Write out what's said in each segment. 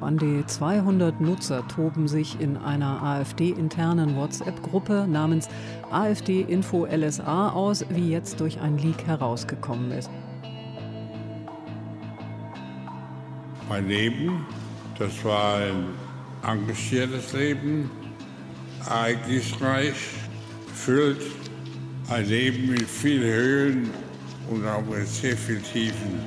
An die 200 Nutzer toben sich in einer AfD-internen WhatsApp-Gruppe namens AfD Info LSA aus, wie jetzt durch ein Leak herausgekommen ist. Mein Leben, das war ein engagiertes Leben, ereignisreich, füllt, ein Leben mit vielen Höhen und auch mit sehr vielen Tiefen.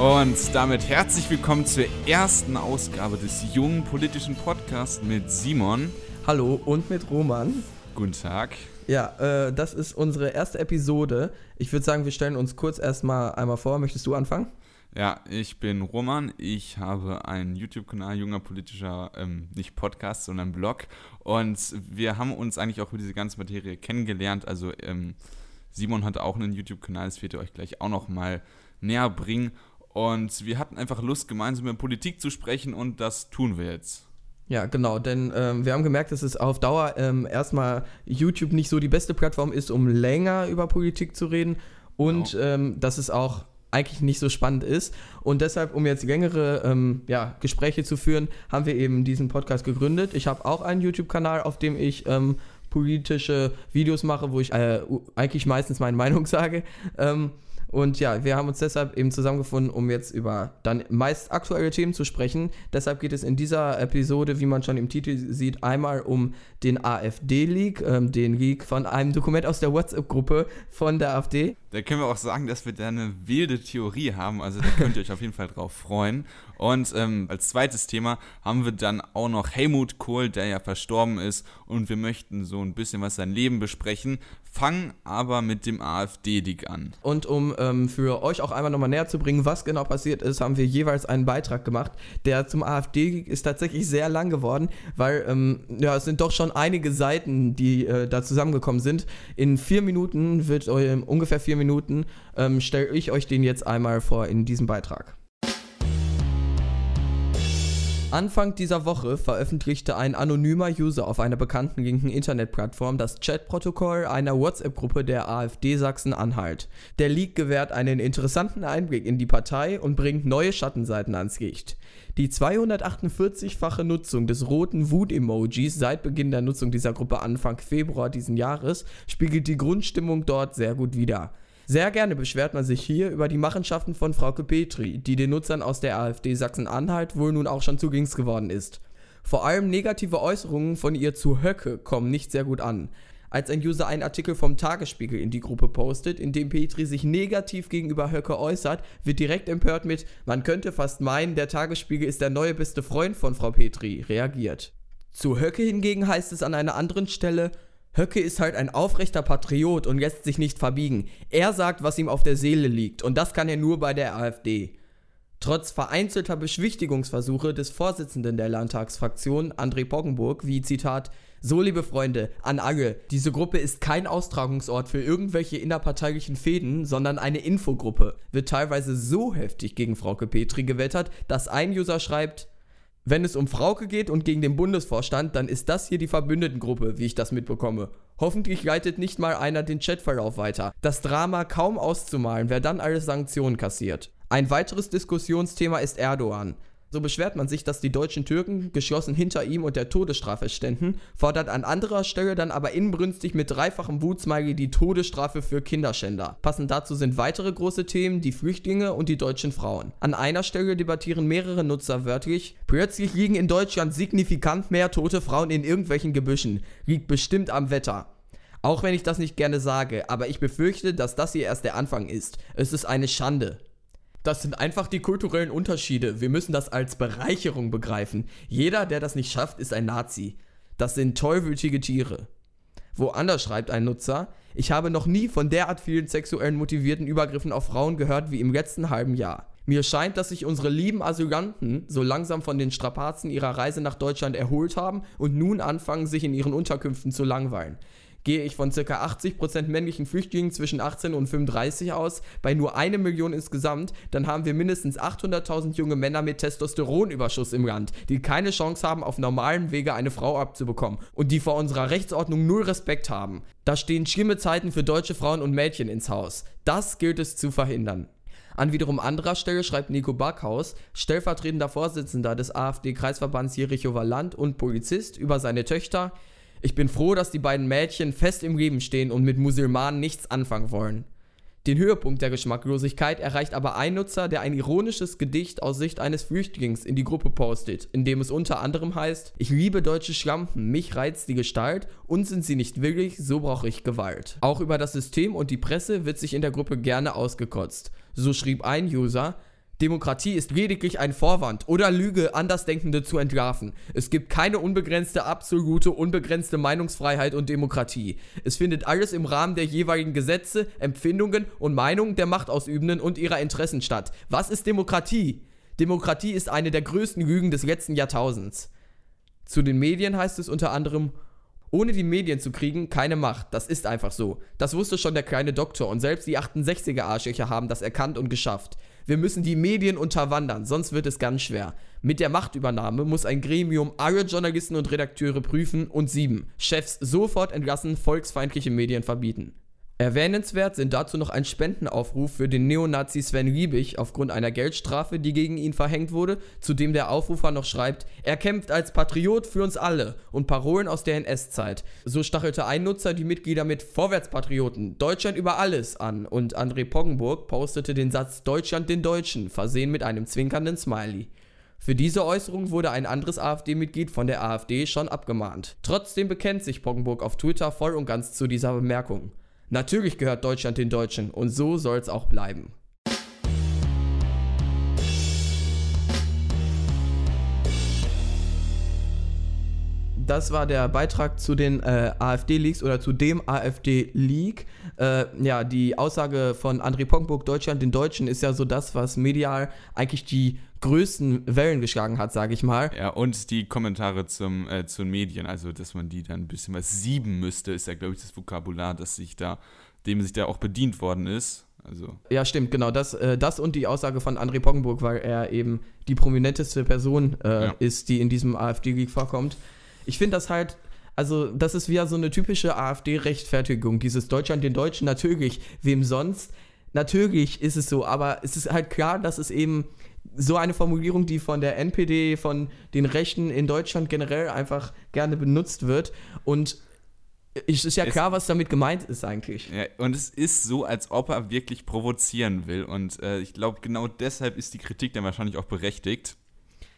Und damit herzlich willkommen zur ersten Ausgabe des jungen politischen Podcasts mit Simon. Hallo und mit Roman. Guten Tag. Ja, äh, das ist unsere erste Episode. Ich würde sagen, wir stellen uns kurz erstmal einmal vor. Möchtest du anfangen? Ja, ich bin Roman. Ich habe einen YouTube-Kanal, junger politischer, ähm, nicht Podcast, sondern Blog. Und wir haben uns eigentlich auch über diese ganze Materie kennengelernt. Also ähm, Simon hat auch einen YouTube-Kanal, das wird ihr euch gleich auch noch mal näher bringen. Und wir hatten einfach Lust, gemeinsam über Politik zu sprechen und das tun wir jetzt. Ja, genau, denn ähm, wir haben gemerkt, dass es auf Dauer ähm, erstmal YouTube nicht so die beste Plattform ist, um länger über Politik zu reden und genau. ähm, dass es auch eigentlich nicht so spannend ist. Und deshalb, um jetzt längere ähm, ja, Gespräche zu führen, haben wir eben diesen Podcast gegründet. Ich habe auch einen YouTube-Kanal, auf dem ich ähm, politische Videos mache, wo ich äh, eigentlich meistens meine Meinung sage. Ähm, und ja, wir haben uns deshalb eben zusammengefunden, um jetzt über dann meist aktuelle Themen zu sprechen. Deshalb geht es in dieser Episode, wie man schon im Titel sieht, einmal um den AfD-Leak, ähm, den Leak von einem Dokument aus der WhatsApp-Gruppe von der AfD. Da können wir auch sagen, dass wir da eine wilde Theorie haben. Also da könnt ihr euch auf jeden Fall drauf freuen. Und ähm, als zweites Thema haben wir dann auch noch Helmut Kohl, der ja verstorben ist. Und wir möchten so ein bisschen was sein Leben besprechen. Fangen aber mit dem AfD-Leak an. Und um ähm, für euch auch einmal nochmal näher zu bringen, was genau passiert ist, haben wir jeweils einen Beitrag gemacht. Der zum AfD-Leak ist tatsächlich sehr lang geworden, weil ähm, ja, es sind doch schon einige Seiten, die äh, da zusammengekommen sind. In vier Minuten wird äh, ungefähr vier Minuten ähm, stelle ich euch den jetzt einmal vor in diesem Beitrag. Anfang dieser Woche veröffentlichte ein anonymer User auf einer bekannten linken Internetplattform das Chatprotokoll einer WhatsApp-Gruppe der AfD Sachsen-Anhalt. Der Leak gewährt einen interessanten Einblick in die Partei und bringt neue Schattenseiten ans Licht. Die 248-fache Nutzung des roten Wut-Emojis seit Beginn der Nutzung dieser Gruppe Anfang Februar diesen Jahres spiegelt die Grundstimmung dort sehr gut wider. Sehr gerne beschwert man sich hier über die Machenschaften von Frauke Petri, die den Nutzern aus der AfD Sachsen-Anhalt wohl nun auch schon zu Gings geworden ist. Vor allem negative Äußerungen von ihr zu Höcke kommen nicht sehr gut an. Als ein User einen Artikel vom Tagesspiegel in die Gruppe postet, in dem Petri sich negativ gegenüber Höcke äußert, wird direkt empört mit Man könnte fast meinen, der Tagesspiegel ist der neue beste Freund von Frau Petri reagiert. Zu Höcke hingegen heißt es an einer anderen Stelle, Höcke ist halt ein aufrechter Patriot und lässt sich nicht verbiegen. Er sagt, was ihm auf der Seele liegt und das kann er nur bei der AfD. Trotz vereinzelter Beschwichtigungsversuche des Vorsitzenden der Landtagsfraktion, André Poggenburg, wie Zitat, so liebe Freunde, an alle, diese Gruppe ist kein Austragungsort für irgendwelche innerparteilichen Fäden, sondern eine Infogruppe, wird teilweise so heftig gegen Frauke Petri gewettert, dass ein User schreibt, wenn es um Frauke geht und gegen den Bundesvorstand, dann ist das hier die Verbündetengruppe, wie ich das mitbekomme. Hoffentlich leitet nicht mal einer den Chatverlauf weiter. Das Drama kaum auszumalen, wer dann alle Sanktionen kassiert. Ein weiteres Diskussionsthema ist Erdogan. So beschwert man sich, dass die deutschen Türken geschlossen hinter ihm und der Todesstrafe ständen, fordert an anderer Stelle dann aber inbrünstig mit dreifachem Wutsmiley die Todesstrafe für Kinderschänder. Passend dazu sind weitere große Themen die Flüchtlinge und die deutschen Frauen. An einer Stelle debattieren mehrere Nutzer wörtlich, plötzlich liegen in Deutschland signifikant mehr tote Frauen in irgendwelchen Gebüschen. Liegt bestimmt am Wetter. Auch wenn ich das nicht gerne sage, aber ich befürchte, dass das hier erst der Anfang ist. Es ist eine Schande. Das sind einfach die kulturellen Unterschiede. Wir müssen das als Bereicherung begreifen. Jeder, der das nicht schafft, ist ein Nazi. Das sind tollwütige Tiere. Woanders schreibt ein Nutzer, ich habe noch nie von derart vielen sexuellen motivierten Übergriffen auf Frauen gehört wie im letzten halben Jahr. Mir scheint, dass sich unsere lieben Asylanten so langsam von den Strapazen ihrer Reise nach Deutschland erholt haben und nun anfangen, sich in ihren Unterkünften zu langweilen gehe ich von ca. 80% männlichen Flüchtlingen zwischen 18 und 35 aus, bei nur eine Million insgesamt, dann haben wir mindestens 800.000 junge Männer mit Testosteronüberschuss im Land, die keine Chance haben, auf normalem Wege eine Frau abzubekommen und die vor unserer Rechtsordnung null Respekt haben. Da stehen schlimme Zeiten für deutsche Frauen und Mädchen ins Haus. Das gilt es zu verhindern. An wiederum anderer Stelle schreibt Nico Backhaus, stellvertretender Vorsitzender des AfD-Kreisverbands Jerichower Land und Polizist, über seine Töchter. Ich bin froh, dass die beiden Mädchen fest im Leben stehen und mit Musulmanen nichts anfangen wollen. Den Höhepunkt der Geschmacklosigkeit erreicht aber ein Nutzer, der ein ironisches Gedicht aus Sicht eines Flüchtlings in die Gruppe postet, in dem es unter anderem heißt: Ich liebe deutsche Schlampen, mich reizt die Gestalt und sind sie nicht willig, so brauche ich Gewalt. Auch über das System und die Presse wird sich in der Gruppe gerne ausgekotzt. So schrieb ein User: Demokratie ist lediglich ein Vorwand oder Lüge, Andersdenkende zu entlarven. Es gibt keine unbegrenzte, absolute, unbegrenzte Meinungsfreiheit und Demokratie. Es findet alles im Rahmen der jeweiligen Gesetze, Empfindungen und Meinungen der Machtausübenden und ihrer Interessen statt. Was ist Demokratie? Demokratie ist eine der größten Lügen des letzten Jahrtausends. Zu den Medien heißt es unter anderem, ohne die Medien zu kriegen, keine Macht. Das ist einfach so. Das wusste schon der kleine Doktor und selbst die 68er Arschlöcher haben das erkannt und geschafft. Wir müssen die Medien unterwandern, sonst wird es ganz schwer. Mit der Machtübernahme muss ein Gremium alle Journalisten und Redakteure prüfen und sieben Chefs sofort entlassen, volksfeindliche Medien verbieten. Erwähnenswert sind dazu noch ein Spendenaufruf für den Neonazi Sven Liebig aufgrund einer Geldstrafe, die gegen ihn verhängt wurde, zu dem der Aufrufer noch schreibt, er kämpft als Patriot für uns alle und Parolen aus der NS-Zeit. So stachelte ein Nutzer die Mitglieder mit Vorwärtspatrioten, Deutschland über alles an und André Poggenburg postete den Satz Deutschland den Deutschen, versehen mit einem zwinkernden Smiley. Für diese Äußerung wurde ein anderes AfD-Mitglied von der AfD schon abgemahnt. Trotzdem bekennt sich Poggenburg auf Twitter voll und ganz zu dieser Bemerkung. Natürlich gehört Deutschland den Deutschen und so soll es auch bleiben. das war der Beitrag zu den äh, AfD-Leaks oder zu dem AfD-Leak. Äh, ja, die Aussage von André Pongburg, Deutschland den Deutschen, ist ja so das, was medial eigentlich die größten Wellen geschlagen hat, sage ich mal. Ja, und die Kommentare zum, äh, zu den Medien, also dass man die dann ein bisschen was sieben müsste, ist ja, glaube ich, das Vokabular, das sich da, dem sich da auch bedient worden ist. Also. Ja, stimmt, genau. Das, äh, das und die Aussage von André Poggenburg, weil er eben die prominenteste Person äh, ja. ist, die in diesem AfD-Leak vorkommt. Ich finde das halt, also das ist wieder so eine typische AfD-Rechtfertigung. Dieses Deutschland den Deutschen, natürlich, wem sonst? Natürlich ist es so, aber es ist halt klar, dass es eben so eine Formulierung, die von der NPD, von den Rechten in Deutschland generell einfach gerne benutzt wird. Und es ist ja es, klar, was damit gemeint ist eigentlich. Ja, und es ist so, als ob er wirklich provozieren will. Und äh, ich glaube, genau deshalb ist die Kritik dann wahrscheinlich auch berechtigt.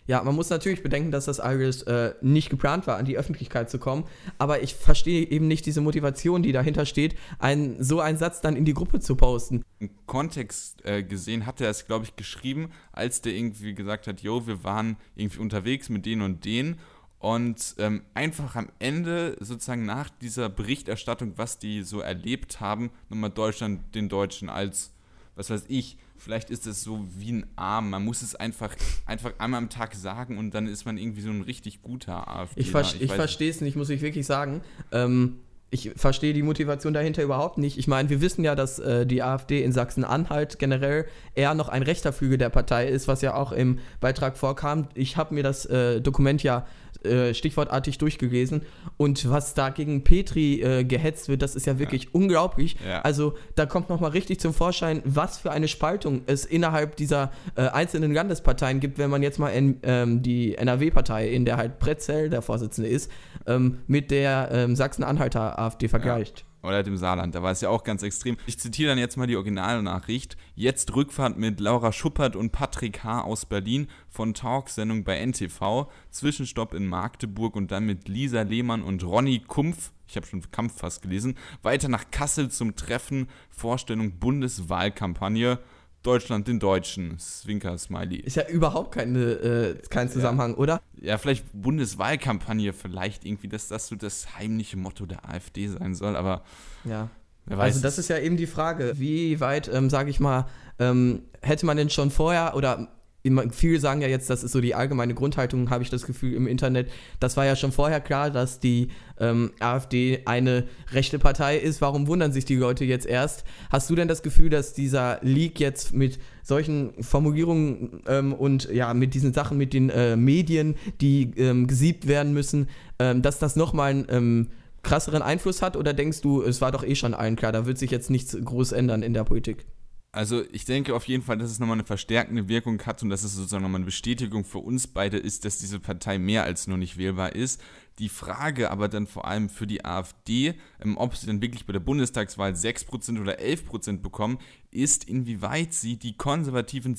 Ja, man muss natürlich bedenken, dass das alles äh, nicht geplant war, an die Öffentlichkeit zu kommen. Aber ich verstehe eben nicht diese Motivation, die dahinter steht, einen, so einen Satz dann in die Gruppe zu posten. Im Kontext äh, gesehen hat er es, glaube ich, geschrieben, als der irgendwie gesagt hat, yo, wir waren irgendwie unterwegs mit denen und denen. Und ähm, einfach am Ende, sozusagen nach dieser Berichterstattung, was die so erlebt haben, nochmal Deutschland den Deutschen als, was weiß ich, vielleicht ist es so wie ein Arm. Man muss es einfach, einfach einmal am Tag sagen und dann ist man irgendwie so ein richtig guter AfD. Ich, ver ich, ich verstehe es nicht, muss ich wirklich sagen. Ähm, ich verstehe die Motivation dahinter überhaupt nicht. Ich meine, wir wissen ja, dass äh, die AfD in Sachsen-Anhalt generell eher noch ein rechter Flügel der Partei ist, was ja auch im Beitrag vorkam. Ich habe mir das äh, Dokument ja äh, stichwortartig durchgelesen. Und was da gegen Petri äh, gehetzt wird, das ist ja wirklich ja. unglaublich. Ja. Also da kommt nochmal richtig zum Vorschein, was für eine Spaltung es innerhalb dieser äh, einzelnen Landesparteien gibt, wenn man jetzt mal in, ähm, die NRW-Partei, in der halt Pretzel der Vorsitzende ist, ähm, mit der ähm, Sachsen-Anhalter AfD vergleicht. Ja. Oder dem Saarland, da war es ja auch ganz extrem. Ich zitiere dann jetzt mal die Originalnachricht. Jetzt Rückfahrt mit Laura Schuppert und Patrick H. aus Berlin von Talksendung bei NTV. Zwischenstopp in Magdeburg und dann mit Lisa Lehmann und Ronny Kumpf. Ich habe schon Kampf fast gelesen. Weiter nach Kassel zum Treffen. Vorstellung Bundeswahlkampagne. Deutschland den Deutschen. Zwinker Smiley. Ist ja überhaupt keine, äh, kein Zusammenhang, ja. oder? Ja, vielleicht Bundeswahlkampagne, vielleicht irgendwie, dass das so das heimliche Motto der AfD sein soll, aber. Ja. Wer weiß. Also, das ist ja eben die Frage, wie weit, ähm, sage ich mal, ähm, hätte man denn schon vorher oder viele sagen ja jetzt, das ist so die allgemeine Grundhaltung, habe ich das Gefühl im Internet. Das war ja schon vorher klar, dass die ähm, AfD eine rechte Partei ist. Warum wundern sich die Leute jetzt erst? Hast du denn das Gefühl, dass dieser Leak jetzt mit solchen Formulierungen ähm, und ja, mit diesen Sachen, mit den äh, Medien, die ähm, gesiebt werden müssen, ähm, dass das nochmal einen ähm, krasseren Einfluss hat? Oder denkst du, es war doch eh schon allen klar, da wird sich jetzt nichts groß ändern in der Politik? Also ich denke auf jeden Fall, dass es nochmal eine verstärkende Wirkung hat und dass es sozusagen nochmal eine Bestätigung für uns beide ist, dass diese Partei mehr als nur nicht wählbar ist. Die Frage aber dann vor allem für die AfD, ähm, ob sie dann wirklich bei der Bundestagswahl 6% oder 11% bekommen, ist, inwieweit sie die konservativen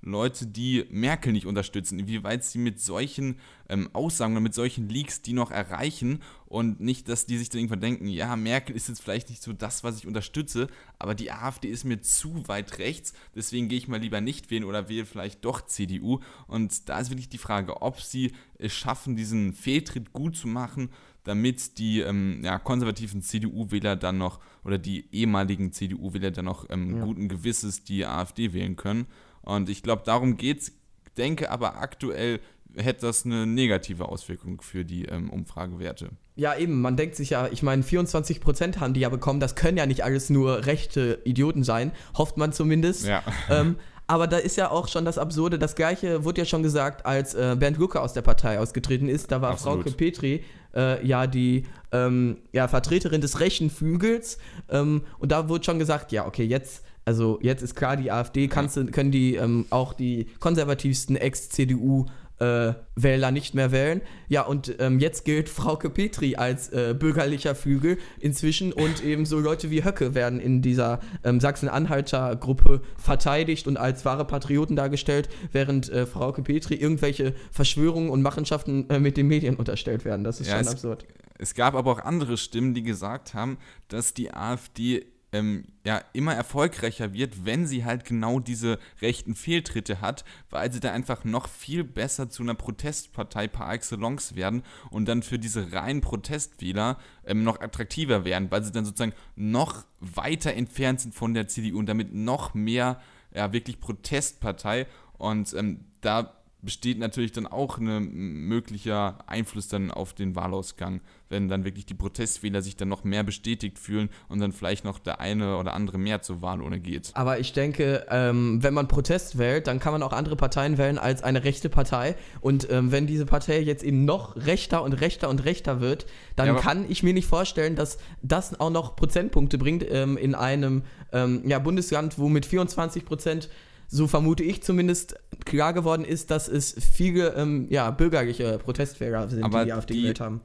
CDU-Leute, die Merkel nicht unterstützen, inwieweit sie mit solchen ähm, Aussagen oder mit solchen Leaks die noch erreichen und nicht, dass die sich dann irgendwann denken, ja, Merkel ist jetzt vielleicht nicht so das, was ich unterstütze, aber die AfD ist mir zu weit rechts, deswegen gehe ich mal lieber nicht wählen oder wähle vielleicht doch CDU. Und da ist wirklich die Frage, ob sie es schaffen, diesen Fehltritt gut zu machen damit die ähm, ja, konservativen CDU-Wähler dann noch oder die ehemaligen CDU-Wähler dann noch ähm, ja. guten Gewisses die AfD wählen können. Und ich glaube, darum geht es. Denke aber aktuell hätte das eine negative Auswirkung für die ähm, Umfragewerte. Ja, eben, man denkt sich ja, ich meine, 24% haben die ja bekommen, das können ja nicht alles nur rechte Idioten sein, hofft man zumindest. Ja. Ähm, aber da ist ja auch schon das Absurde, das gleiche wurde ja schon gesagt, als äh, Bernd Lucke aus der Partei ausgetreten ist. Da war Absolut. Frauke Petri äh, ja die ähm, ja, Vertreterin des rechten Flügels. Ähm, und da wurde schon gesagt, ja, okay, jetzt, also jetzt ist klar, die AfD kannst, können die ähm, auch die konservativsten Ex-CDU äh, Wähler nicht mehr wählen. Ja, und ähm, jetzt gilt Frauke Petri als äh, bürgerlicher Flügel inzwischen und eben so Leute wie Höcke werden in dieser ähm, Sachsen-Anhalter Gruppe verteidigt und als wahre Patrioten dargestellt, während äh, Frauke Petri irgendwelche Verschwörungen und Machenschaften äh, mit den Medien unterstellt werden. Das ist ja, schon es, absurd. Es gab aber auch andere Stimmen, die gesagt haben, dass die AfD ähm, ja immer erfolgreicher wird, wenn sie halt genau diese rechten Fehltritte hat, weil sie da einfach noch viel besser zu einer Protestpartei par excellence werden und dann für diese reinen Protestwähler ähm, noch attraktiver werden, weil sie dann sozusagen noch weiter entfernt sind von der CDU und damit noch mehr ja wirklich Protestpartei. Und ähm, da besteht natürlich dann auch ein möglicher Einfluss dann auf den Wahlausgang, wenn dann wirklich die Protestwähler sich dann noch mehr bestätigt fühlen und dann vielleicht noch der eine oder andere mehr zur Wahlurne geht. Aber ich denke, ähm, wenn man Protest wählt, dann kann man auch andere Parteien wählen als eine rechte Partei. Und ähm, wenn diese Partei jetzt eben noch rechter und rechter und rechter wird, dann ja, kann ich mir nicht vorstellen, dass das auch noch Prozentpunkte bringt ähm, in einem ähm, ja, Bundesland, wo mit 24 Prozent so vermute ich zumindest, klar geworden ist, dass es viele ähm, ja, bürgerliche Protestwähler sind, Aber die die AfD gewählt haben.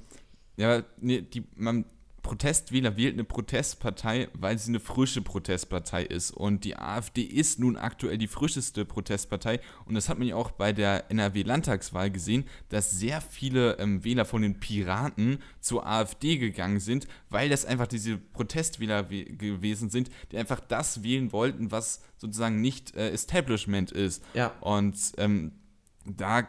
Ja, nee, die, man, Protestwähler wählt eine Protestpartei, weil sie eine frische Protestpartei ist. Und die AfD ist nun aktuell die frischeste Protestpartei. Und das hat man ja auch bei der NRW-Landtagswahl gesehen, dass sehr viele ähm, Wähler von den Piraten zur AfD gegangen sind, weil das einfach diese Protestwähler gewesen sind, die einfach das wählen wollten, was sozusagen nicht äh, Establishment ist. Ja. Und ähm, da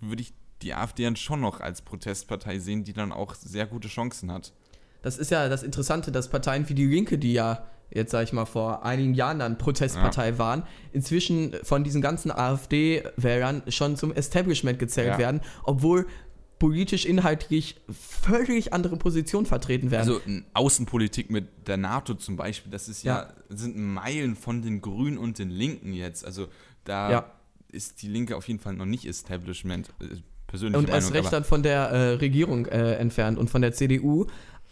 würde ich die AfD dann schon noch als Protestpartei sehen, die dann auch sehr gute Chancen hat das ist ja das Interessante, dass Parteien wie die Linke, die ja jetzt sage ich mal vor einigen Jahren dann Protestpartei ja. waren, inzwischen von diesen ganzen AfD-Wählern schon zum Establishment gezählt ja. werden, obwohl politisch inhaltlich völlig andere Positionen vertreten werden. Also Außenpolitik mit der NATO zum Beispiel, das ist ja, ja. sind Meilen von den Grünen und den Linken jetzt. Also da ist die Linke auf jeden Fall noch nicht Establishment. Äh, persönliche und erst recht dann von der äh, Regierung äh, entfernt und von der CDU.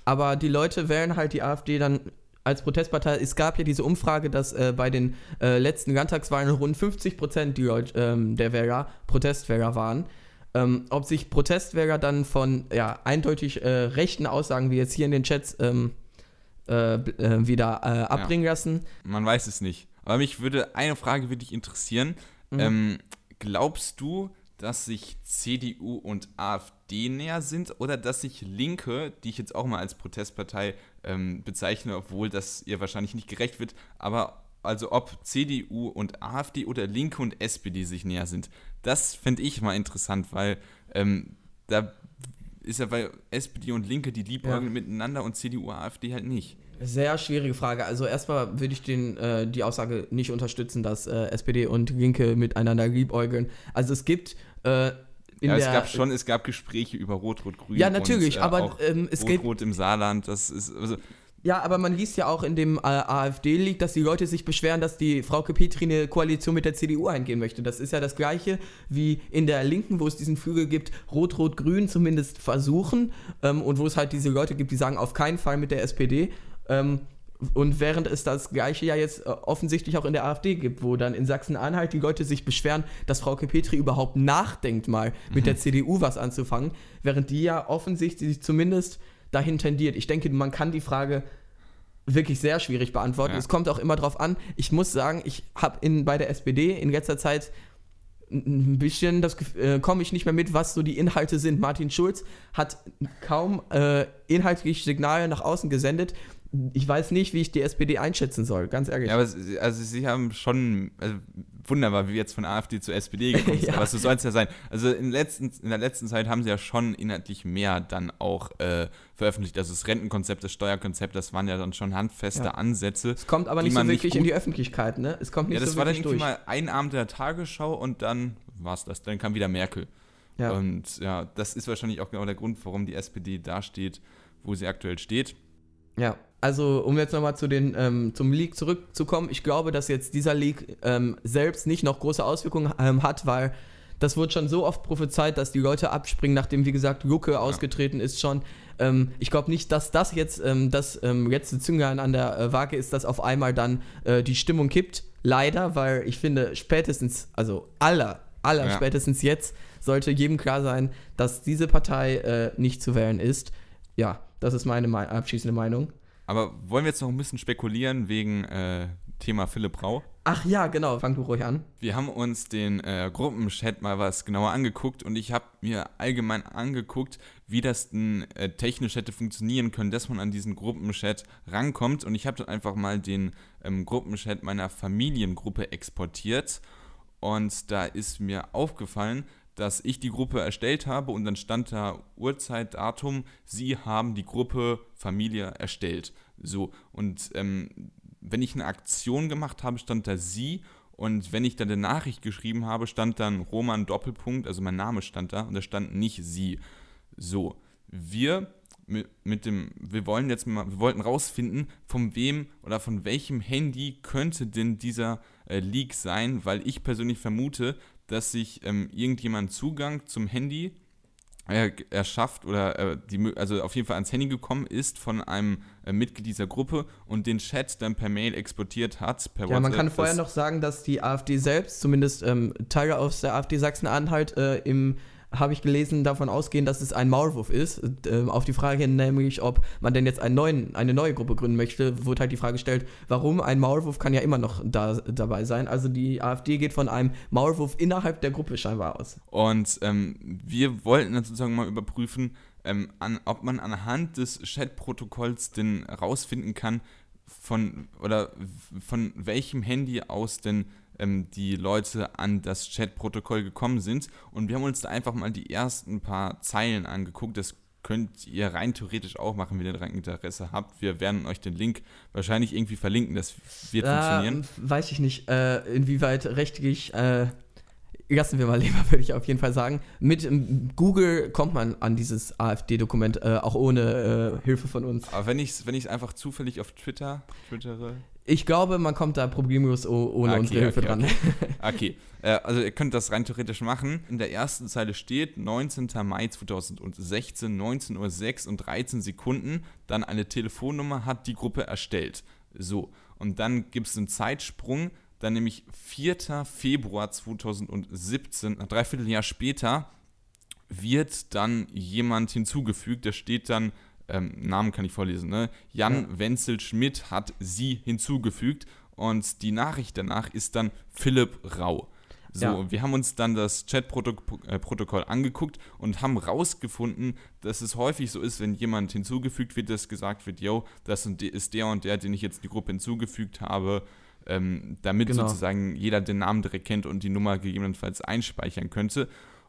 Aber die Leute wählen halt die AfD dann als Protestpartei. Es gab ja diese Umfrage, dass äh, bei den äh, letzten Landtagswahlen rund 50 Prozent ähm, der Wähler Protestwähler waren. Ähm, ob sich Protestwähler dann von ja, eindeutig äh, rechten Aussagen, wie jetzt hier in den Chats, ähm, äh, äh, wieder äh, abbringen ja. lassen. Man weiß es nicht. Aber mich würde eine Frage wirklich interessieren. Mhm. Ähm, glaubst du, dass sich CDU und AfD näher sind oder dass sich Linke, die ich jetzt auch mal als Protestpartei ähm, bezeichne, obwohl das ihr wahrscheinlich nicht gerecht wird, aber also ob CDU und AfD oder Linke und SPD sich näher sind, das fände ich mal interessant, weil ähm, da ist ja bei SPD und Linke die liebäugeln ja. miteinander und CDU, AfD halt nicht. Sehr schwierige Frage. Also erstmal würde ich den, äh, die Aussage nicht unterstützen, dass äh, SPD und Linke miteinander liebäugeln. Also es gibt äh, ja, es gab schon, es gab Gespräche über Rot-Rot-Grün. Ja, natürlich, und, äh, aber ähm, es geht. Rot-Rot im Saarland, das ist. Also, ja, aber man liest ja auch in dem äh, AfD-Lied, dass die Leute sich beschweren, dass die Frau Petri eine Koalition mit der CDU eingehen möchte. Das ist ja das Gleiche wie in der Linken, wo es diesen Flügel gibt, Rot-Rot-Grün zumindest versuchen ähm, und wo es halt diese Leute gibt, die sagen, auf keinen Fall mit der SPD. Ähm, Und während es das gleiche ja jetzt äh, offensichtlich auch in der AfD gibt, wo dann in Sachsen-Anhalt die Leute sich beschweren, dass Frau Petri überhaupt nachdenkt, mal mit mhm. der CDU was anzufangen, während die ja offensichtlich zumindest dahin tendiert. Ich denke, man kann die Frage wirklich sehr schwierig beantworten. Ja. Es kommt auch immer darauf an. Ich muss sagen, ich habe bei der SPD in letzter Zeit ein bisschen das äh, komme ich nicht mehr mit, was so die Inhalte sind. Martin Schulz hat kaum äh, inhaltliche Signale nach außen gesendet. Ich weiß nicht, wie ich die SPD einschätzen soll, ganz ehrlich. Ja, aber also sie haben schon, also wunderbar, wie wir jetzt von AfD zur SPD gekommen sind, ja. aber so soll es ja sein. Also in, letzten, in der letzten Zeit haben sie ja schon inhaltlich mehr dann auch äh, veröffentlicht. Also das Rentenkonzept, das Steuerkonzept, das waren ja dann schon handfeste ja. Ansätze. Es kommt aber nicht so wirklich nicht in die Öffentlichkeit, ne? Es kommt nicht ja, das so war dann irgendwie durch. mal ein Abend der Tagesschau und dann war es das. Dann kam wieder Merkel. Ja. Und ja, das ist wahrscheinlich auch genau der Grund, warum die SPD da steht, wo sie aktuell steht. Ja, also um jetzt nochmal zu ähm, zum Leak zurückzukommen, ich glaube, dass jetzt dieser Leak ähm, selbst nicht noch große Auswirkungen ähm, hat, weil das wird schon so oft prophezeit, dass die Leute abspringen, nachdem, wie gesagt, Lucke ja. ausgetreten ist schon. Ähm, ich glaube nicht, dass das jetzt ähm, das ähm, letzte Zünglein an der äh, Waage ist, dass auf einmal dann äh, die Stimmung kippt. Leider, weil ich finde, spätestens, also aller, aller ja. spätestens jetzt sollte jedem klar sein, dass diese Partei äh, nicht zu wählen ist. Ja, das ist meine me abschließende Meinung. Aber wollen wir jetzt noch ein bisschen spekulieren wegen äh, Thema Philipp Rau? Ach ja, genau, fang du ruhig an. Wir haben uns den äh, Gruppenchat mal was genauer angeguckt und ich habe mir allgemein angeguckt, wie das denn äh, technisch hätte funktionieren können, dass man an diesen Gruppenchat rankommt. Und ich habe dann einfach mal den ähm, Gruppenchat meiner Familiengruppe exportiert. Und da ist mir aufgefallen, dass ich die Gruppe erstellt habe und dann stand da Uhrzeit, Datum, Sie haben die Gruppe Familie erstellt. So, und ähm, wenn ich eine Aktion gemacht habe, stand da Sie und wenn ich dann eine Nachricht geschrieben habe, stand dann Roman Doppelpunkt, also mein Name stand da und da stand nicht Sie. So, wir mit dem, wir wollen jetzt mal, wir wollten rausfinden, von wem oder von welchem Handy könnte denn dieser äh, Leak sein, weil ich persönlich vermute, dass sich ähm, irgendjemand Zugang zum Handy äh, erschafft oder äh, die, also auf jeden Fall ans Handy gekommen ist von einem äh, Mitglied dieser Gruppe und den Chat dann per Mail exportiert hat. Per ja, WhatsApp, man kann vorher noch sagen, dass die AfD selbst, zumindest ähm, Teile aus der AfD Sachsen-Anhalt, äh, im habe ich gelesen, davon ausgehen, dass es ein Maulwurf ist. Äh, auf die Frage nämlich, ob man denn jetzt einen neuen, eine neue Gruppe gründen möchte, wurde halt die Frage gestellt, warum ein Maulwurf kann ja immer noch da, dabei sein. Also die AfD geht von einem Maulwurf innerhalb der Gruppe scheinbar aus. Und ähm, wir wollten dann sozusagen mal überprüfen, ähm, an, ob man anhand des Chat-Protokolls denn rausfinden kann, von oder von welchem Handy aus denn ähm, die Leute an das Chat-Protokoll gekommen sind. Und wir haben uns da einfach mal die ersten paar Zeilen angeguckt. Das könnt ihr rein theoretisch auch machen, wenn ihr daran Interesse habt. Wir werden euch den Link wahrscheinlich irgendwie verlinken. Das wird äh, funktionieren. Weiß ich nicht, äh, inwieweit rechtlich äh, lassen wir mal lieber, würde ich auf jeden Fall sagen. Mit ähm, Google kommt man an dieses AfD-Dokument äh, auch ohne äh, Hilfe von uns. Aber wenn ich es wenn einfach zufällig auf Twitter twittere. Ich glaube, man kommt da problemlos ohne okay, unsere Hilfe okay, dran. Okay. Äh, also ihr könnt das rein theoretisch machen. In der ersten Zeile steht 19. Mai 2016, 19.06 Uhr und 13 Sekunden. Dann eine Telefonnummer hat die Gruppe erstellt. So, und dann gibt es einen Zeitsprung dann nämlich 4. Februar 2017, ein Dreivierteljahr später, wird dann jemand hinzugefügt, der steht dann, ähm, Namen kann ich vorlesen, ne? Jan ja. Wenzel Schmidt hat sie hinzugefügt und die Nachricht danach ist dann Philipp Rau. So, ja. wir haben uns dann das Chat-Protokoll äh, angeguckt und haben rausgefunden, dass es häufig so ist, wenn jemand hinzugefügt wird, dass gesagt wird, yo, das ist der und der, den ich jetzt in die Gruppe hinzugefügt habe ähm, damit genau. sozusagen jeder den Namen direkt kennt und die Nummer gegebenenfalls einspeichern könnte.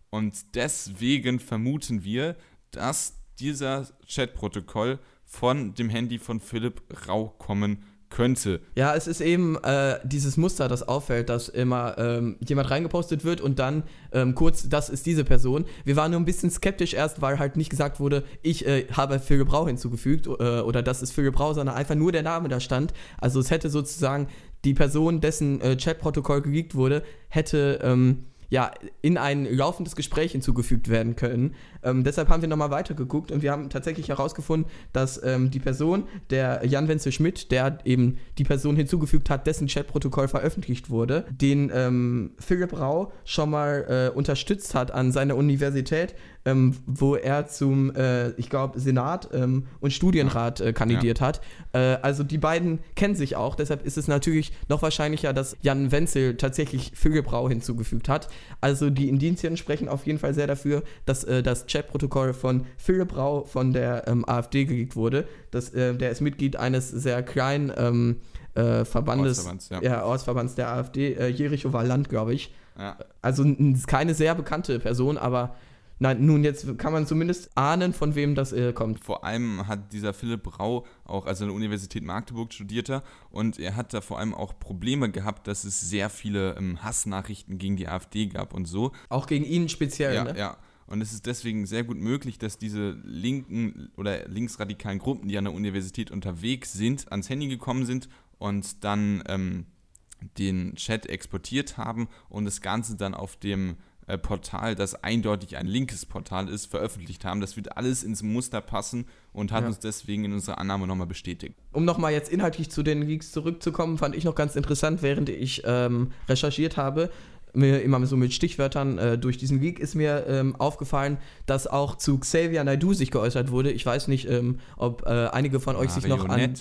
Und deswegen vermuten wir, dass dieser Chatprotokoll von dem Handy von Philipp Rau kommen könnte. Ja, es ist eben äh, dieses Muster, das auffällt, dass immer ähm, jemand reingepostet wird und dann ähm, kurz, das ist diese Person. Wir waren nur ein bisschen skeptisch erst, weil halt nicht gesagt wurde, ich äh, habe Philipp Rau hinzugefügt äh, oder das ist Philipp Rau, sondern einfach nur der Name da stand. Also es hätte sozusagen die Person, dessen äh, Chatprotokoll geleakt wurde, hätte ähm, ja, in ein laufendes Gespräch hinzugefügt werden können. Ähm, deshalb haben wir nochmal weitergeguckt und wir haben tatsächlich herausgefunden, dass ähm, die Person, der Jan Wenzel Schmidt, der eben die Person hinzugefügt hat, dessen Chatprotokoll veröffentlicht wurde, den ähm, Philipp Rau schon mal äh, unterstützt hat an seiner Universität, ähm, wo er zum, äh, ich glaube, Senat ähm, und Studienrat äh, kandidiert ja. hat. Äh, also die beiden kennen sich auch, deshalb ist es natürlich noch wahrscheinlicher, dass Jan Wenzel tatsächlich Philipp Rau hinzugefügt hat. Also die Indizien sprechen auf jeden Fall sehr dafür, dass äh, das Chatprotokoll von Philipp Rau von der ähm, AfD geleakt wurde. Das, äh, der ist Mitglied eines sehr kleinen ähm, äh, Verbandes, Ortsverbands, ja. ja. Ortsverbands der AfD, äh, Jerichower Land, glaube ich. Ja. Also keine sehr bekannte Person, aber Nein, nun jetzt kann man zumindest ahnen, von wem das äh, kommt. Vor allem hat dieser Philipp Rau auch, also an der Universität Magdeburg studierte und er hat da vor allem auch Probleme gehabt, dass es sehr viele ähm, Hassnachrichten gegen die AfD gab und so. Auch gegen ihn speziell, ja, ne? Ja, und es ist deswegen sehr gut möglich, dass diese linken oder linksradikalen Gruppen, die an der Universität unterwegs sind, ans Handy gekommen sind und dann ähm, den Chat exportiert haben und das Ganze dann auf dem äh, Portal, das eindeutig ein linkes Portal ist, veröffentlicht haben. Das wird alles ins Muster passen und hat ja. uns deswegen in unserer Annahme nochmal bestätigt. Um nochmal jetzt inhaltlich zu den Leaks zurückzukommen, fand ich noch ganz interessant, während ich ähm, recherchiert habe, mir immer so mit Stichwörtern äh, durch diesen Leak ist mir ähm, aufgefallen, dass auch zu Xavier Naidoo sich geäußert wurde. Ich weiß nicht, ähm, ob äh, einige von euch sich noch an,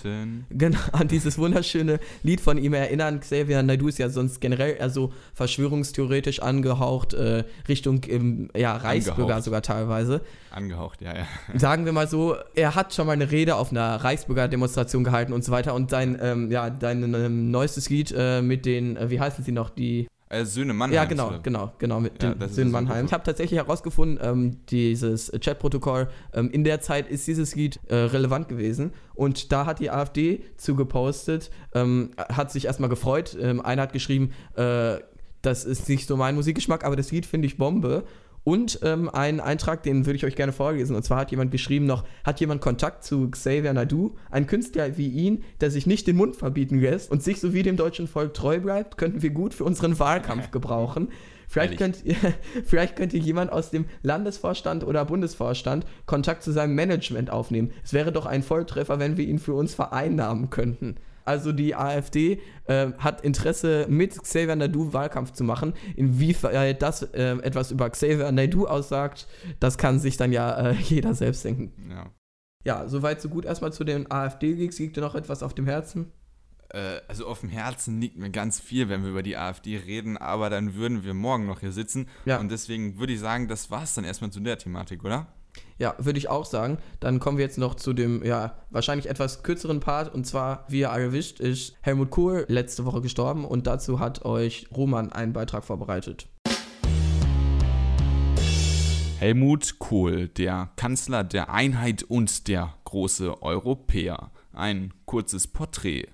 genau, an dieses wunderschöne Lied von ihm erinnern. Xavier Naidoo ist ja sonst generell eher so verschwörungstheoretisch angehaucht, äh, Richtung ähm, ja, Reichsbürger angehaucht. sogar teilweise. Angehaucht, ja, ja. Sagen wir mal so, er hat schon mal eine Rede auf einer Reichsbürger-Demonstration gehalten und so weiter. Und sein, ähm, ja, dein ähm, neuestes Lied äh, mit den, äh, wie heißen sie noch, die äh, Söhne Mannheim. Ja, genau, oder? genau, genau, mit ja, den Söhnen Mannheim. Ich habe tatsächlich herausgefunden, ähm, dieses Chatprotokoll, ähm, in der Zeit ist dieses Lied äh, relevant gewesen und da hat die AfD zugepostet, ähm, hat sich erstmal gefreut. Ähm, einer hat geschrieben, äh, das ist nicht so mein Musikgeschmack, aber das Lied finde ich Bombe. Und ähm, ein Eintrag, den würde ich euch gerne vorlesen. Und zwar hat jemand geschrieben noch, hat jemand Kontakt zu Xavier Nadu, ein Künstler wie ihn, der sich nicht den Mund verbieten lässt und sich sowie dem deutschen Volk treu bleibt, könnten wir gut für unseren Wahlkampf gebrauchen. Vielleicht könnt, vielleicht könnte jemand aus dem Landesvorstand oder Bundesvorstand Kontakt zu seinem Management aufnehmen. Es wäre doch ein Volltreffer, wenn wir ihn für uns vereinnahmen könnten. Also die AfD äh, hat Interesse, mit Xavier Naidu Wahlkampf zu machen. Inwieweit das äh, etwas über Xavier Naidu aussagt, das kann sich dann ja äh, jeder selbst denken. Ja. Ja, soweit so gut erstmal zu den AfD-Leaks. Liegt dir noch etwas auf dem Herzen? Äh, also auf dem Herzen liegt mir ganz viel, wenn wir über die AfD reden, aber dann würden wir morgen noch hier sitzen. Ja. Und deswegen würde ich sagen, das war es dann erstmal zu der Thematik, oder? Ja, würde ich auch sagen. Dann kommen wir jetzt noch zu dem, ja, wahrscheinlich etwas kürzeren Part. Und zwar, wie ihr alle wisst, ist Helmut Kohl letzte Woche gestorben und dazu hat euch Roman einen Beitrag vorbereitet. Helmut Kohl, der Kanzler der Einheit und der große Europäer. Ein kurzes Porträt.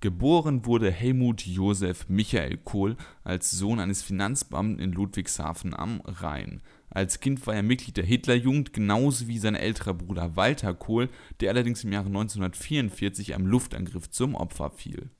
Geboren wurde Helmut Josef Michael Kohl als Sohn eines Finanzbeamten in Ludwigshafen am Rhein. Als Kind war er Mitglied der Hitlerjugend, genauso wie sein älterer Bruder Walter Kohl, der allerdings im Jahre 1944 einem Luftangriff zum Opfer fiel.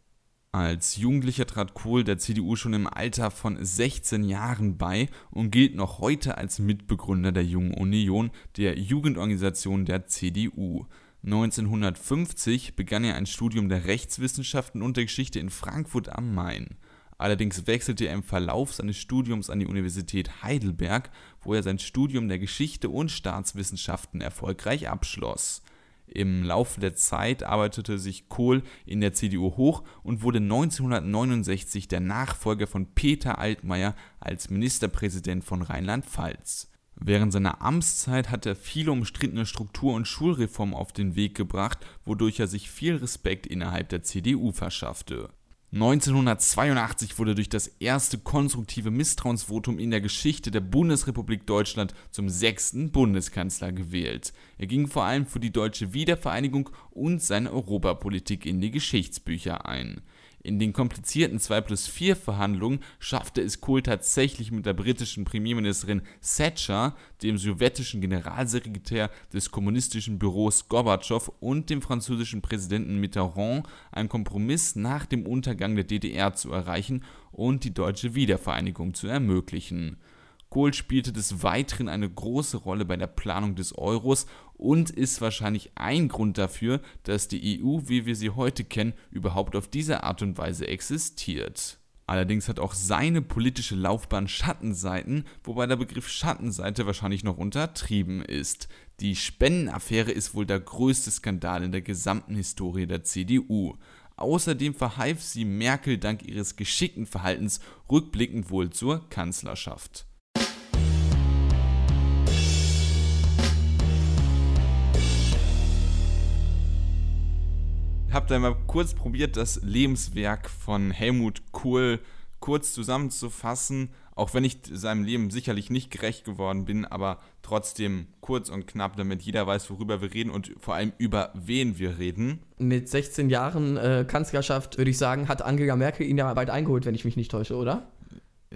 Als Jugendlicher trat Kohl der CDU schon im Alter von 16 Jahren bei und gilt noch heute als Mitbegründer der Jungen Union, der Jugendorganisation der CDU. 1950 begann er ein Studium der Rechtswissenschaften und der Geschichte in Frankfurt am Main. Allerdings wechselte er im Verlauf seines Studiums an die Universität Heidelberg, wo er sein Studium der Geschichte und Staatswissenschaften erfolgreich abschloss. Im Laufe der Zeit arbeitete sich Kohl in der CDU hoch und wurde 1969 der Nachfolger von Peter Altmaier als Ministerpräsident von Rheinland-Pfalz. Während seiner Amtszeit hat er viele umstrittene Struktur- und Schulreformen auf den Weg gebracht, wodurch er sich viel Respekt innerhalb der CDU verschaffte 1982 wurde durch das erste konstruktive Misstrauensvotum in der Geschichte der Bundesrepublik Deutschland zum sechsten Bundeskanzler gewählt. Er ging vor allem für die deutsche Wiedervereinigung und seine Europapolitik in die Geschichtsbücher ein. In den komplizierten 2 plus 4 Verhandlungen schaffte es Kohl tatsächlich mit der britischen Premierministerin Thatcher, dem sowjetischen Generalsekretär des kommunistischen Büros Gorbatschow und dem französischen Präsidenten Mitterrand einen Kompromiss nach dem Untergang der DDR zu erreichen und die deutsche Wiedervereinigung zu ermöglichen. Kohl spielte des Weiteren eine große Rolle bei der Planung des Euros und ist wahrscheinlich ein Grund dafür, dass die EU, wie wir sie heute kennen, überhaupt auf diese Art und Weise existiert. Allerdings hat auch seine politische Laufbahn Schattenseiten, wobei der Begriff Schattenseite wahrscheinlich noch untertrieben ist. Die Spendenaffäre ist wohl der größte Skandal in der gesamten Historie der CDU. Außerdem verhalf sie Merkel dank ihres geschickten Verhaltens rückblickend wohl zur Kanzlerschaft. Habe da mal kurz probiert, das Lebenswerk von Helmut Kohl kurz zusammenzufassen, auch wenn ich seinem Leben sicherlich nicht gerecht geworden bin, aber trotzdem kurz und knapp, damit jeder weiß, worüber wir reden und vor allem über wen wir reden. Mit 16 Jahren äh, Kanzlerschaft, würde ich sagen, hat Angela Merkel ihn ja bald eingeholt, wenn ich mich nicht täusche, oder?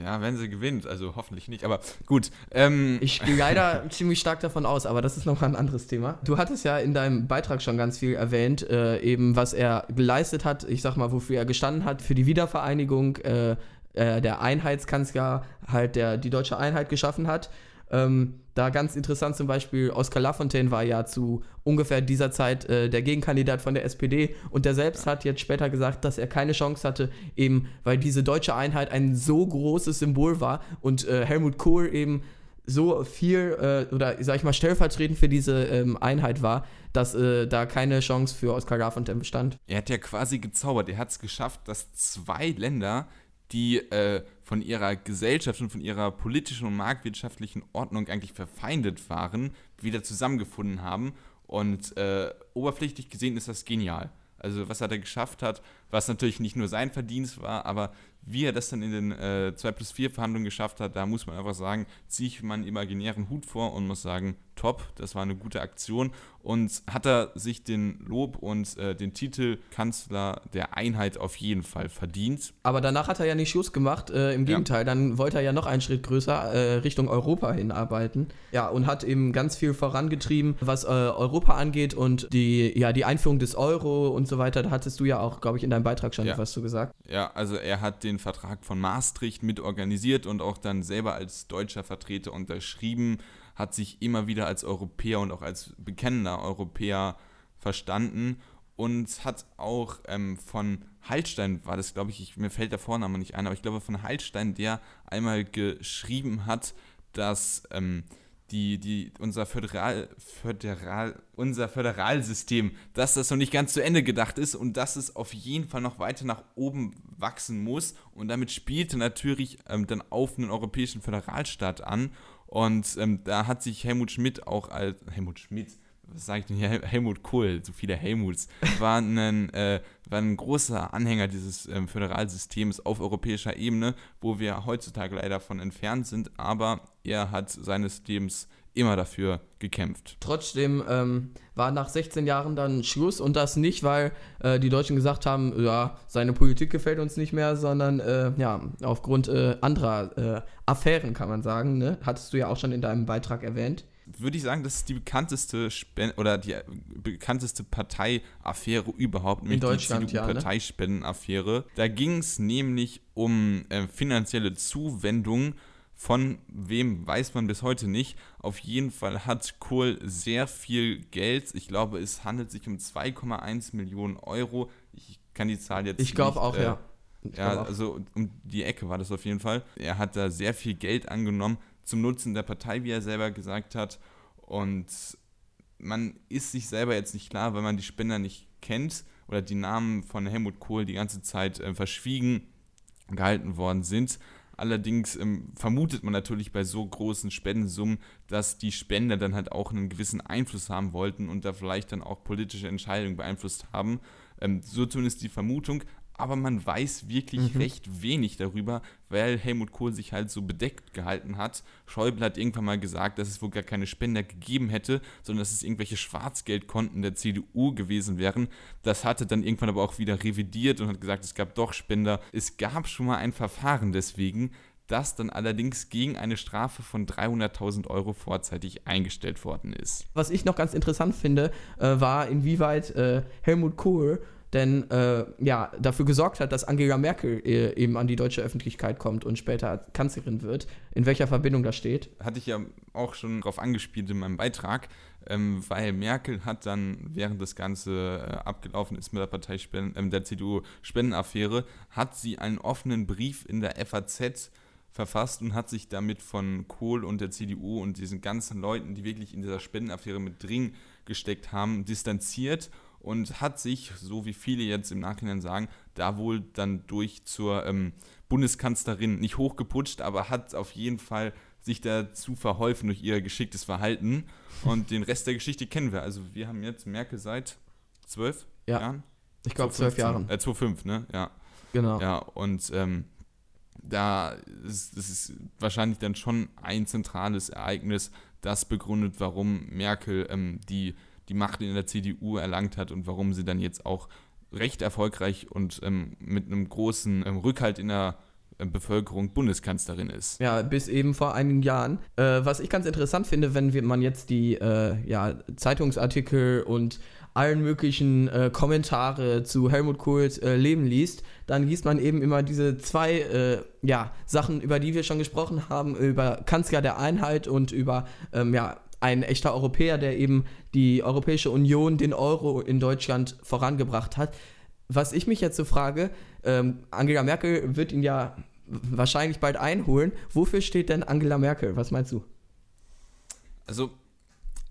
Ja, wenn sie gewinnt, also hoffentlich nicht, aber gut. Ähm. Ich gehe leider ziemlich stark davon aus, aber das ist noch ein anderes Thema. Du hattest ja in deinem Beitrag schon ganz viel erwähnt, äh, eben was er geleistet hat, ich sag mal, wofür er gestanden hat, für die Wiedervereinigung, äh, äh, der Einheitskanzler halt, der die deutsche Einheit geschaffen hat. Ähm, da ganz interessant zum Beispiel, Oskar Lafontaine war ja zu ungefähr dieser Zeit äh, der Gegenkandidat von der SPD und der selbst hat jetzt später gesagt, dass er keine Chance hatte, eben weil diese deutsche Einheit ein so großes Symbol war und äh, Helmut Kohl eben so viel äh, oder sag ich mal stellvertretend für diese ähm, Einheit war, dass äh, da keine Chance für Oskar Lafontaine bestand. Er hat ja quasi gezaubert. Er hat es geschafft, dass zwei Länder die äh, von ihrer Gesellschaft und von ihrer politischen und marktwirtschaftlichen Ordnung eigentlich verfeindet waren, wieder zusammengefunden haben. Und äh, oberflächlich gesehen ist das genial. Also was er da geschafft hat, was natürlich nicht nur sein Verdienst war, aber wie er das dann in den äh, 2 plus 4 Verhandlungen geschafft hat, da muss man einfach sagen, ziehe ich meinen imaginären Hut vor und muss sagen, top, das war eine gute Aktion. Und hat er sich den Lob und äh, den Titel Kanzler der Einheit auf jeden Fall verdient. Aber danach hat er ja nicht Schluss gemacht, äh, im Gegenteil, ja. dann wollte er ja noch einen Schritt größer äh, Richtung Europa hinarbeiten. Ja, und hat eben ganz viel vorangetrieben, was äh, Europa angeht und die, ja, die Einführung des Euro und so weiter. Da hattest du ja auch, glaube ich, in deinem Beitrag schon ja. was zu gesagt. Ja, also er hat den Vertrag von Maastricht mit organisiert und auch dann selber als deutscher Vertreter unterschrieben hat sich immer wieder als Europäer und auch als bekennender Europäer verstanden und hat auch ähm, von Heilstein, war das glaube ich, ich, mir fällt der Vorname nicht ein, aber ich glaube von Heilstein, der einmal geschrieben hat, dass ähm, die, die, unser Föderal, Föderal, unser Föderalsystem, dass das noch nicht ganz zu Ende gedacht ist und dass es auf jeden Fall noch weiter nach oben wachsen muss. Und damit spielte natürlich ähm, dann auf einen europäischen Föderalstaat an. Und ähm, da hat sich Helmut Schmidt auch als Helmut Schmidt, was sage ich denn hier? Helmut Kohl, so viele Helmuts, war ein, äh, war ein großer Anhänger dieses ähm, Föderalsystems auf europäischer Ebene, wo wir heutzutage leider von entfernt sind, aber er hat seines Lebens immer dafür gekämpft. Trotzdem ähm, war nach 16 Jahren dann Schluss und das nicht, weil äh, die Deutschen gesagt haben, ja, seine Politik gefällt uns nicht mehr, sondern äh, ja, aufgrund äh, anderer äh, Affären kann man sagen. Ne? Hattest du ja auch schon in deinem Beitrag erwähnt. Würde ich sagen, das ist die bekannteste Spen oder die bekannteste Parteiaffäre überhaupt, nämlich in Deutschland, die Parteispendenaffäre. Ja, ne? Da ging es nämlich um äh, finanzielle Zuwendungen von wem weiß man bis heute nicht. Auf jeden Fall hat Kohl sehr viel Geld. Ich glaube, es handelt sich um 2,1 Millionen Euro. Ich kann die Zahl jetzt Ich glaube auch, äh, ja. Ich ja, also um die Ecke war das auf jeden Fall. Er hat da sehr viel Geld angenommen zum Nutzen der Partei, wie er selber gesagt hat. Und man ist sich selber jetzt nicht klar, wenn man die Spender nicht kennt oder die Namen von Helmut Kohl die ganze Zeit äh, verschwiegen gehalten worden sind. Allerdings ähm, vermutet man natürlich bei so großen Spendensummen, dass die Spender dann halt auch einen gewissen Einfluss haben wollten und da vielleicht dann auch politische Entscheidungen beeinflusst haben. Ähm, so zumindest die Vermutung. Aber man weiß wirklich Mhm. recht wenig darüber, weil Helmut Kohl sich halt so bedeckt gehalten hat. Schäuble hat irgendwann mal gesagt, dass es wohl gar keine Spender gegeben hätte, sondern dass es irgendwelche Schwarzgeldkonten der CDU gewesen wären. Das hatte dann irgendwann aber auch wieder revidiert und hat gesagt, es gab doch Spender. Es gab schon mal ein Verfahren deswegen, das dann allerdings gegen eine Strafe von 300.000 Euro vorzeitig eingestellt worden ist. Was ich noch ganz interessant finde, äh, war, inwieweit äh, Helmut Kohl denn äh, ja, dafür gesorgt hat, dass Angela Merkel äh, eben an die deutsche Öffentlichkeit kommt und später Kanzlerin wird. In welcher Verbindung das steht? hatte ich ja auch schon darauf angespielt in meinem Beitrag, ähm, weil Merkel hat dann, während das Ganze äh, abgelaufen ist mit der Partei ähm, der CDU Spendenaffäre, hat sie einen offenen Brief in der FAZ verfasst und hat sich damit von Kohl und der CDU und diesen ganzen Leuten, die wirklich in dieser Spendenaffäre mit drin gesteckt haben, distanziert und hat sich, so wie viele jetzt im Nachhinein sagen, da wohl dann durch zur ähm, Bundeskanzlerin nicht hochgeputscht, aber hat auf jeden Fall sich dazu verholfen durch ihr geschicktes Verhalten. Und den Rest der Geschichte kennen wir. Also wir haben jetzt Merkel seit zwölf Ja. Jahren? Ich glaube, zwölf 2015. Jahren. Äh, 2005, ne? Ja. Genau. Ja, und ähm, da ist das ist wahrscheinlich dann schon ein zentrales Ereignis, das begründet, warum Merkel ähm, die, die Macht in der CDU erlangt hat und warum sie dann jetzt auch recht erfolgreich und ähm, mit einem großen ähm, Rückhalt in der äh, Bevölkerung Bundeskanzlerin ist. Ja, bis eben vor einigen Jahren. Äh, was ich ganz interessant finde, wenn wir, man jetzt die äh, ja, Zeitungsartikel und allen möglichen äh, Kommentare zu Helmut Kohls äh, Leben liest, dann liest man eben immer diese zwei äh, ja, Sachen, über die wir schon gesprochen haben, über Kanzler der Einheit und über ähm, ja, ein echter Europäer, der eben die Europäische Union, den Euro in Deutschland vorangebracht hat. Was ich mich jetzt so frage, ähm, Angela Merkel wird ihn ja wahrscheinlich bald einholen. Wofür steht denn Angela Merkel? Was meinst du? Also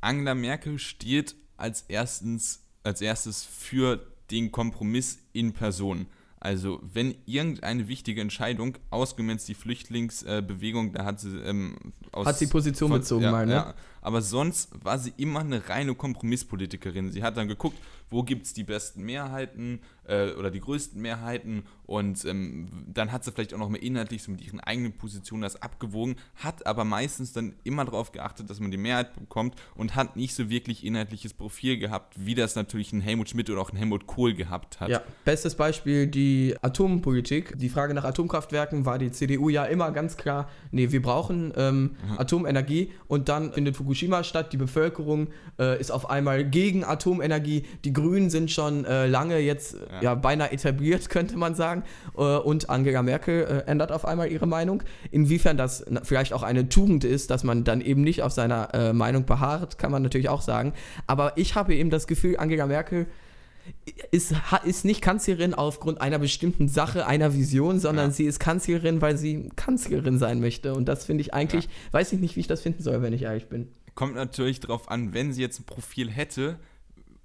Angela Merkel steht als erstens als erstes für den Kompromiss in Person. Also wenn irgendeine wichtige Entscheidung, ausgemessen die Flüchtlingsbewegung, da hat sie ähm, aus, Hat sie Position bezogen ja, mal, ne? Ja, aber sonst war sie immer eine reine Kompromisspolitikerin. Sie hat dann geguckt, wo gibt es die besten Mehrheiten äh, oder die größten Mehrheiten und ähm, dann hat sie vielleicht auch noch mal inhaltlich so mit ihren eigenen Positionen das abgewogen, hat aber meistens dann immer darauf geachtet, dass man die Mehrheit bekommt und hat nicht so wirklich inhaltliches Profil gehabt, wie das natürlich ein Helmut Schmidt oder auch ein Helmut Kohl gehabt hat. Ja, bestes Beispiel die Atompolitik. Die Frage nach Atomkraftwerken war die CDU ja immer ganz klar, nee, wir brauchen ähm, Atomenergie und dann findet Fukushima statt, die Bevölkerung äh, ist auf einmal gegen Atomenergie, die Grünen sind schon äh, lange jetzt äh, ja. Ja. beinahe etabliert, könnte man sagen, äh, und Angela Merkel äh, ändert auf einmal ihre Meinung. Inwiefern das na, vielleicht auch eine Tugend ist, dass man dann eben nicht auf seiner äh, Meinung beharrt, kann man natürlich auch sagen. Aber ich habe eben das Gefühl, Angela Merkel ist, ist nicht Kanzlerin aufgrund einer bestimmten Sache, einer Vision, sondern Ja. sie ist Kanzlerin, weil sie Kanzlerin sein möchte. Und das finde ich eigentlich, weiß ich nicht, wie ich das finden soll, wenn ich ehrlich bin. Kommt natürlich darauf an, wenn sie jetzt ein Profil hätte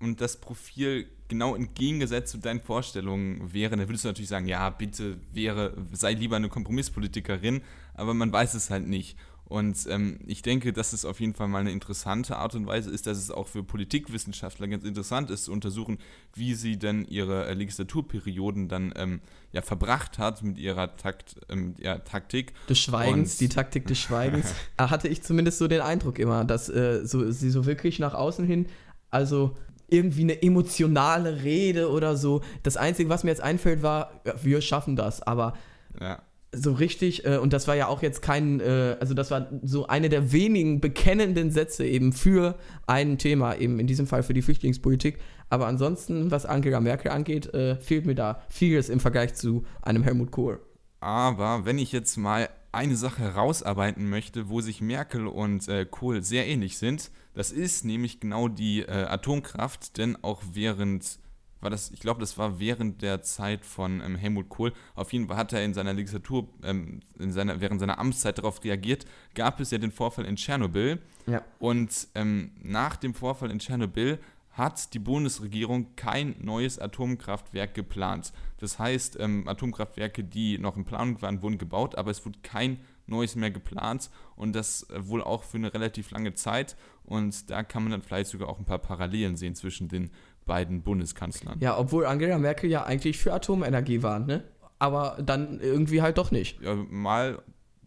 und das Profil genau entgegengesetzt zu deinen Vorstellungen wäre, dann würdest du natürlich sagen, ja, bitte wäre, sei lieber eine Kompromisspolitikerin, aber man weiß es halt nicht. Und ähm, ich denke, dass es auf jeden Fall mal eine interessante Art und Weise ist, dass es auch für Politikwissenschaftler ganz interessant ist, zu untersuchen, wie sie denn ihre äh, Legislaturperioden dann ähm, ja, verbracht hat mit ihrer, Takt, ähm, ihrer Taktik. Des Schweigens, Und- die Taktik des Schweigens. Da hatte ich zumindest so den Eindruck immer, dass äh, so, sie so wirklich nach außen hin, also irgendwie eine emotionale Rede oder so. Das Einzige, was mir jetzt einfällt, war, ja, wir schaffen das, aber Ja, so richtig, äh, und das war ja auch jetzt kein, äh, also das war so eine der wenigen bekennenden Sätze eben für ein Thema, eben in diesem Fall für die Flüchtlingspolitik. Aber ansonsten, was Angela Merkel angeht, äh, fehlt mir da vieles im Vergleich zu einem Helmut Kohl. Aber wenn ich jetzt mal eine Sache herausarbeiten möchte, wo sich Merkel und äh, Kohl sehr ähnlich sind, das ist nämlich genau die äh, Atomkraft, denn auch während, war das, ich glaube, das war während der Zeit von ähm, Helmut Kohl, auf jeden Fall hat er in seiner Legislatur, ähm, in seiner, während seiner Amtszeit darauf reagiert, gab es ja den Vorfall in Tschernobyl Ja. und ähm, nach dem Vorfall in Tschernobyl hat die Bundesregierung kein neues Atomkraftwerk geplant. Das heißt, ähm, Atomkraftwerke, die noch in Planung waren, wurden gebaut, aber es wurde kein neues mehr geplant und das äh, wohl auch für eine relativ lange Zeit. Und da kann man dann vielleicht sogar auch ein paar Parallelen sehen zwischen den beiden Bundeskanzlern. Ja, obwohl Angela Merkel ja eigentlich für Atomenergie war, ne? Aber dann irgendwie halt doch nicht. Ja, mal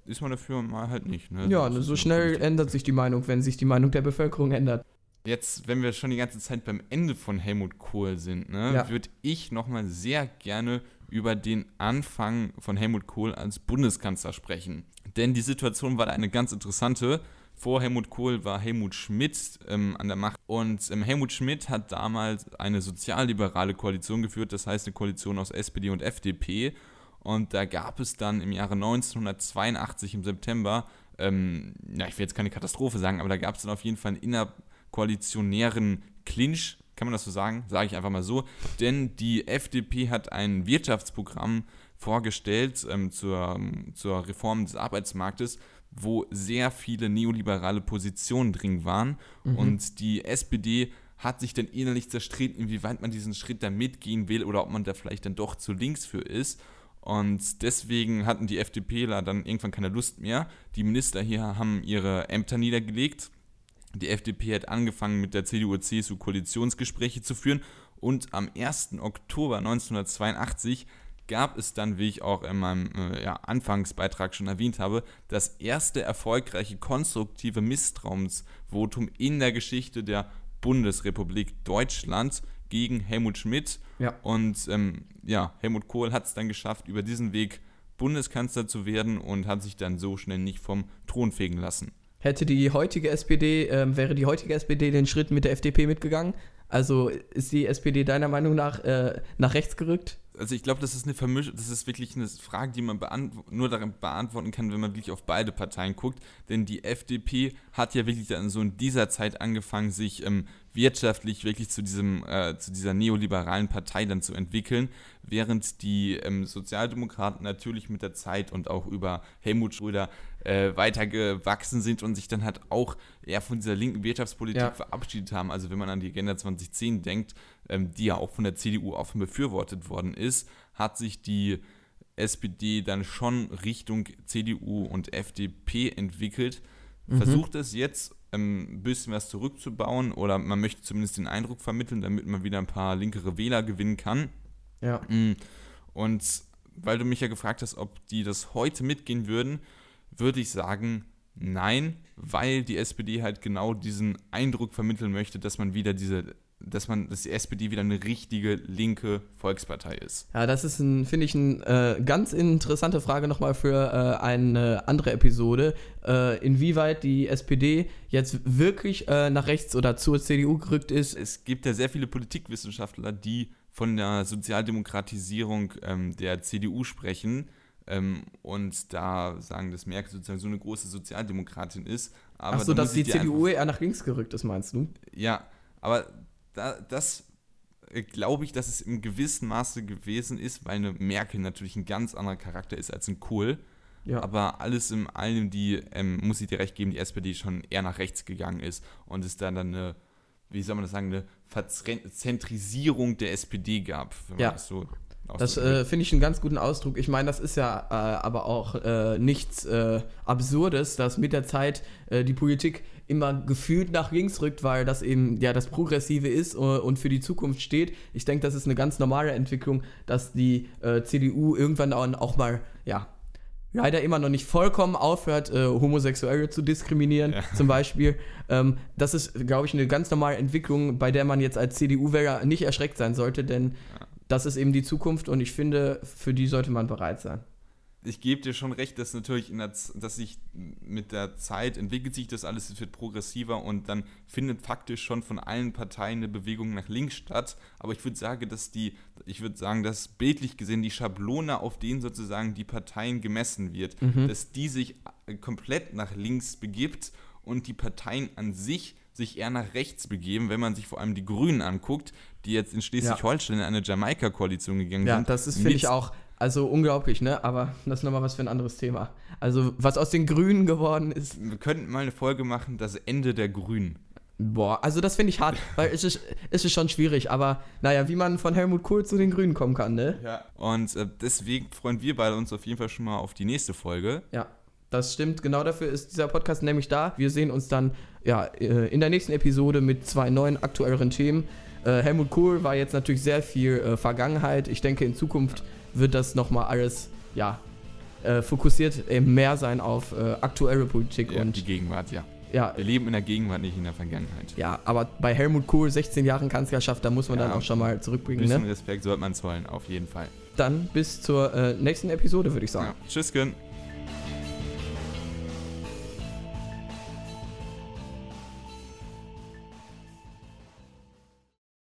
ist man dafür, mal halt nicht. Ne? Ja, ist so schnell Politik. ändert sich die Meinung, wenn sich die Meinung der Bevölkerung ändert. Jetzt, wenn wir schon die ganze Zeit beim Ende von Helmut Kohl sind, ne, Ja. würde ich nochmal sehr gerne über den Anfang von Helmut Kohl als Bundeskanzler sprechen. Denn die Situation war da eine ganz interessante. Vor Helmut Kohl war Helmut Schmidt ähm, an der Macht und ähm, Helmut Schmidt hat damals eine sozialliberale Koalition geführt, das heißt eine Koalition aus SPD und FDP. Und da gab es dann im Jahre 1982 im September, ähm, ja, ich will jetzt keine Katastrophe sagen, aber da gab es dann auf jeden Fall einen innerkoalitionären Clinch, kann man das so sagen? Sage ich einfach mal so. Denn die FDP hat ein Wirtschaftsprogramm vorgestellt ähm, zur, zur Reform des Arbeitsmarktes, wo sehr viele neoliberale Positionen drin waren. Und die SPD hat sich dann innerlich zerstritten, inwieweit man diesen Schritt da mitgehen will oder ob man da vielleicht dann doch zu links für ist. Und deswegen hatten die FDPler dann irgendwann keine Lust mehr. Die Minister hier haben ihre Ämter niedergelegt. Die FDP hat angefangen mit der CDU-CSU Koalitionsgespräche zu führen und am 1. Oktober 1982 gab es dann, wie ich auch in meinem äh, ja, Anfangsbeitrag schon erwähnt habe, das erste erfolgreiche konstruktive Misstrauensvotum in der Geschichte der Bundesrepublik Deutschland gegen Helmut Schmidt. Ja. Und ähm, ja, Helmut Kohl hat es dann geschafft, über diesen Weg Bundeskanzler zu werden und hat sich dann so schnell nicht vom Thron fegen lassen. Hätte die heutige SPD, ähm, wäre die heutige SPD den Schritt mit der FDP mitgegangen? Also ist die SPD deiner Meinung nach äh, nach rechts gerückt? Also ich glaube, das ist eine Vermischung, das ist wirklich eine Frage, die man nur darin beantworten kann, wenn man wirklich auf beide Parteien guckt. Denn die FDP hat ja wirklich dann so in dieser Zeit angefangen, sich ähm, wirtschaftlich wirklich zu diesem, äh, zu dieser neoliberalen Partei dann zu entwickeln, während die ähm, Sozialdemokraten natürlich mit der Zeit und auch über Helmut Schröder äh, weiter gewachsen sind und sich dann halt auch eher von dieser linken Wirtschaftspolitik Ja. verabschiedet haben. Also wenn man an die Agenda 2010 denkt, ähm, die ja auch von der CDU offen befürwortet worden ist, hat sich die SPD dann schon Richtung CDU und FDP entwickelt. Versucht es jetzt ähm, ein bisschen was zurückzubauen oder man möchte zumindest den Eindruck vermitteln, damit man wieder ein paar linkere Wähler gewinnen kann. Ja. Mm, Und weil du mich ja gefragt hast, ob die das heute mitgehen würden, würde ich sagen, nein, weil die SPD halt genau diesen Eindruck vermitteln möchte, dass man wieder diese, dass man, dass die SPD wieder eine richtige linke Volkspartei ist. Ja, das ist, ein, finde ich, eine äh, ganz interessante Frage nochmal für äh, eine andere Episode. Äh, inwieweit die SPD jetzt wirklich äh, nach rechts oder zur CDU gerückt ist. Es gibt ja sehr viele Politikwissenschaftler, die von der Sozialdemokratisierung ähm, der CDU sprechen und da sagen, dass Merkel sozusagen so eine große Sozialdemokratin ist. Aber Ach so, da dass die CDU eher nach links gerückt ist, meinst du? Ja, aber da, das äh, glaube ich, dass es im gewissen Maße gewesen ist, weil eine Merkel natürlich ein ganz anderer Charakter ist als ein Kohl. Ja. Aber alles in allem, die, ähm, muss ich dir recht geben, die SPD schon eher nach rechts gegangen ist und es da dann eine, wie soll man das sagen, eine Verzentrisierung der SPD gab, wenn Ja. man das so Das äh, finde ich einen ganz guten Ausdruck. Ich meine, das ist ja äh, aber auch äh, nichts äh, Absurdes, dass mit der Zeit äh, die Politik immer gefühlt nach links rückt, weil das eben ja das Progressive ist äh, und für die Zukunft steht. Ich denke, das ist eine ganz normale Entwicklung, dass die CDU irgendwann auch, auch mal, ja, leider immer noch nicht vollkommen aufhört, äh, Homosexuelle zu diskriminieren, Ja. zum Beispiel. Ähm, das ist, glaube ich, eine ganz normale Entwicklung, bei der man jetzt als CDU-Wähler nicht erschreckt sein sollte, denn das ist eben die Zukunft und ich finde, für die sollte man bereit sein. ich gebe dir schon recht, dass natürlich in der, dass sich mit der Zeit entwickelt sich das alles, es wird progressiver und dann findet faktisch schon von allen Parteien eine Bewegung nach links statt. Aber ich würde sagen, dass die, ich würde sagen, dass bildlich gesehen die Schablone, auf denen sozusagen die Parteien gemessen wird, dass die sich komplett nach links begibt und die Parteien an sich sich eher nach rechts begeben, wenn man sich vor allem die Grünen anguckt, die jetzt in Schleswig-Holstein in eine Jamaika-Koalition gegangen Ja, sind. das ist, finde ich auch, also unglaublich, ne? Aber das ist nochmal was für ein anderes Thema. Also, was aus den Grünen geworden ist, Wir könnten mal eine Folge machen, das Ende der Grünen. boah, also das finde ich hart, weil es ist, es ist schon schwierig, aber naja, wie man von Helmut Kohl zu den Grünen kommen kann, ne? Ja. Und äh, deswegen freuen wir beide uns auf jeden Fall schon mal auf die nächste Folge. Ja, das stimmt. Genau dafür ist dieser Podcast nämlich da. Wir sehen uns dann ja, äh, in der nächsten Episode mit zwei neuen aktuelleren Themen. Äh, Helmut Kohl war jetzt natürlich sehr viel äh, Vergangenheit. Ich denke, in Zukunft wird das nochmal alles, ja, fokussiert eben mehr sein auf aktuelle Politik Ja, und die Gegenwart, ja. ja, Wir leben in der Gegenwart, nicht in der Vergangenheit. ja, aber bei Helmut Kohl 16 Jahren Kanzlerschaft, da muss man Ja, dann auch schon mal Ein zurückbringen. bisschen Ne? Respekt sollte man zollen, auf jeden Fall. Dann bis zur äh, nächsten Episode, würde ich sagen. Ja. Tschüss, Gün.